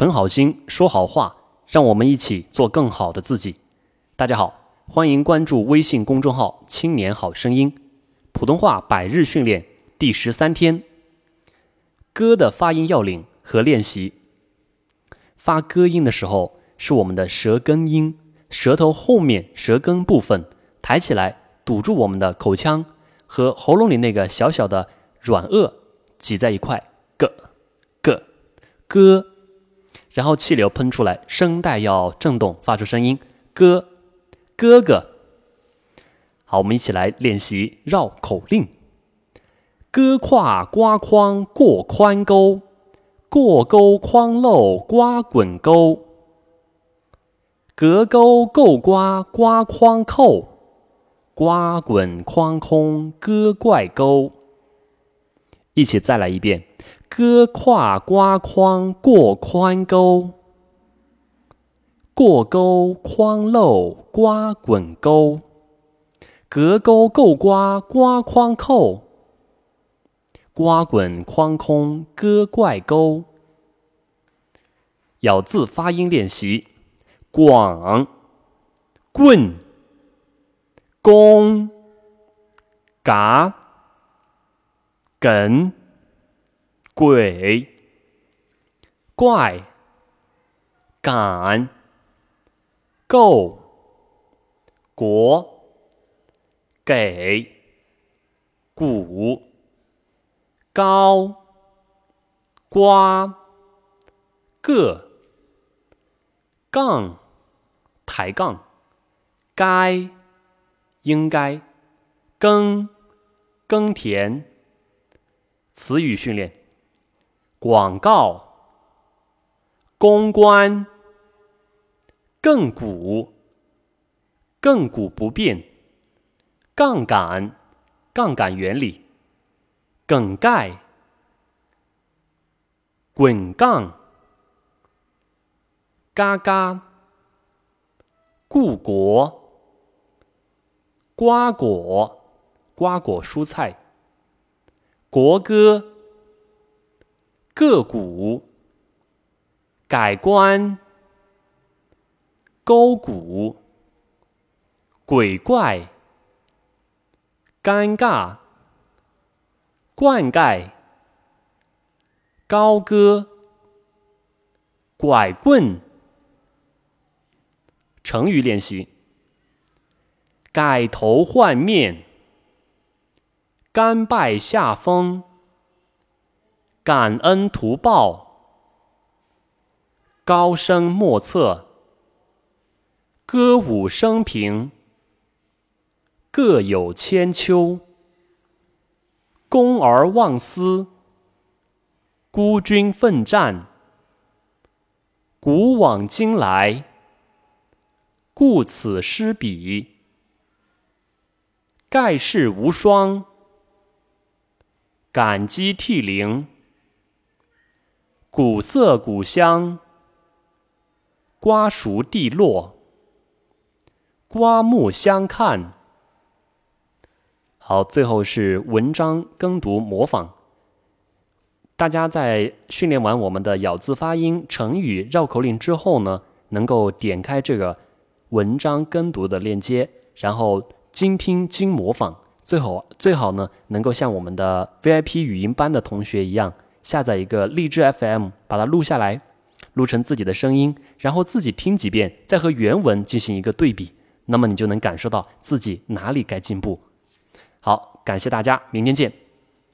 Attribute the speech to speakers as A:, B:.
A: 存好心，说好话，让我们一起做更好的自己。大家好，欢迎关注微信公众号“青年好声音”，普通话百日训练第十三天。歌的发音要领和练习。发歌音的时候，是我们的舌根音，舌头后面舌根部分抬起来，堵住我们的口腔和喉咙里那个小小的软腭挤在一块，个个歌，然后气流喷出来，声带要震动，发出声音，哥哥哥。好，我们一起来练习绕口令。割胯刮筐过宽沟，过沟筐漏刮滚沟。隔沟够刮刮筐扣，刮滚筐空割怪沟。一起再来一遍：割胯刮筐过宽沟，过沟筐漏刮滚沟。隔沟够刮刮筐扣。刮滚筐空割怪沟。咬字发音练习：广、棍、弓、嘎、梗、鬼、怪、赶、够、国、给、鼓。高、瓜、个、杠、抬杠、该、应该、耕、耕田。词语训练：广告、公关、亘古、亘古不变、杠杆、杠杆原理。梗概、滚杠、嘎嘎、故国、瓜果、瓜果蔬菜、国歌、个股、改观、勾股、鬼怪、尴尬。灌溉、高歌、拐棍。成语练习：改头换面、甘拜下风、感恩图报、高深莫测、歌舞升平、各有千秋。公而忘私，孤军奋战，古往今来，顾此失彼，盖世无双，感激涕零，古色古香，瓜熟蒂落，刮目相看。好，最后是文章跟读模仿。大家在训练完我们的咬字发音、成语绕口令之后呢，能够点开这个文章跟读的链接，然后精听精模仿。最好最好呢，能够像我们的 VIP 语音班的同学一样，下载一个荔枝 FM，把它录下来，录成自己的声音，然后自己听几遍，再和原文进行一个对比，那么你就能感受到自己哪里该进步。好，感谢大家，明天见。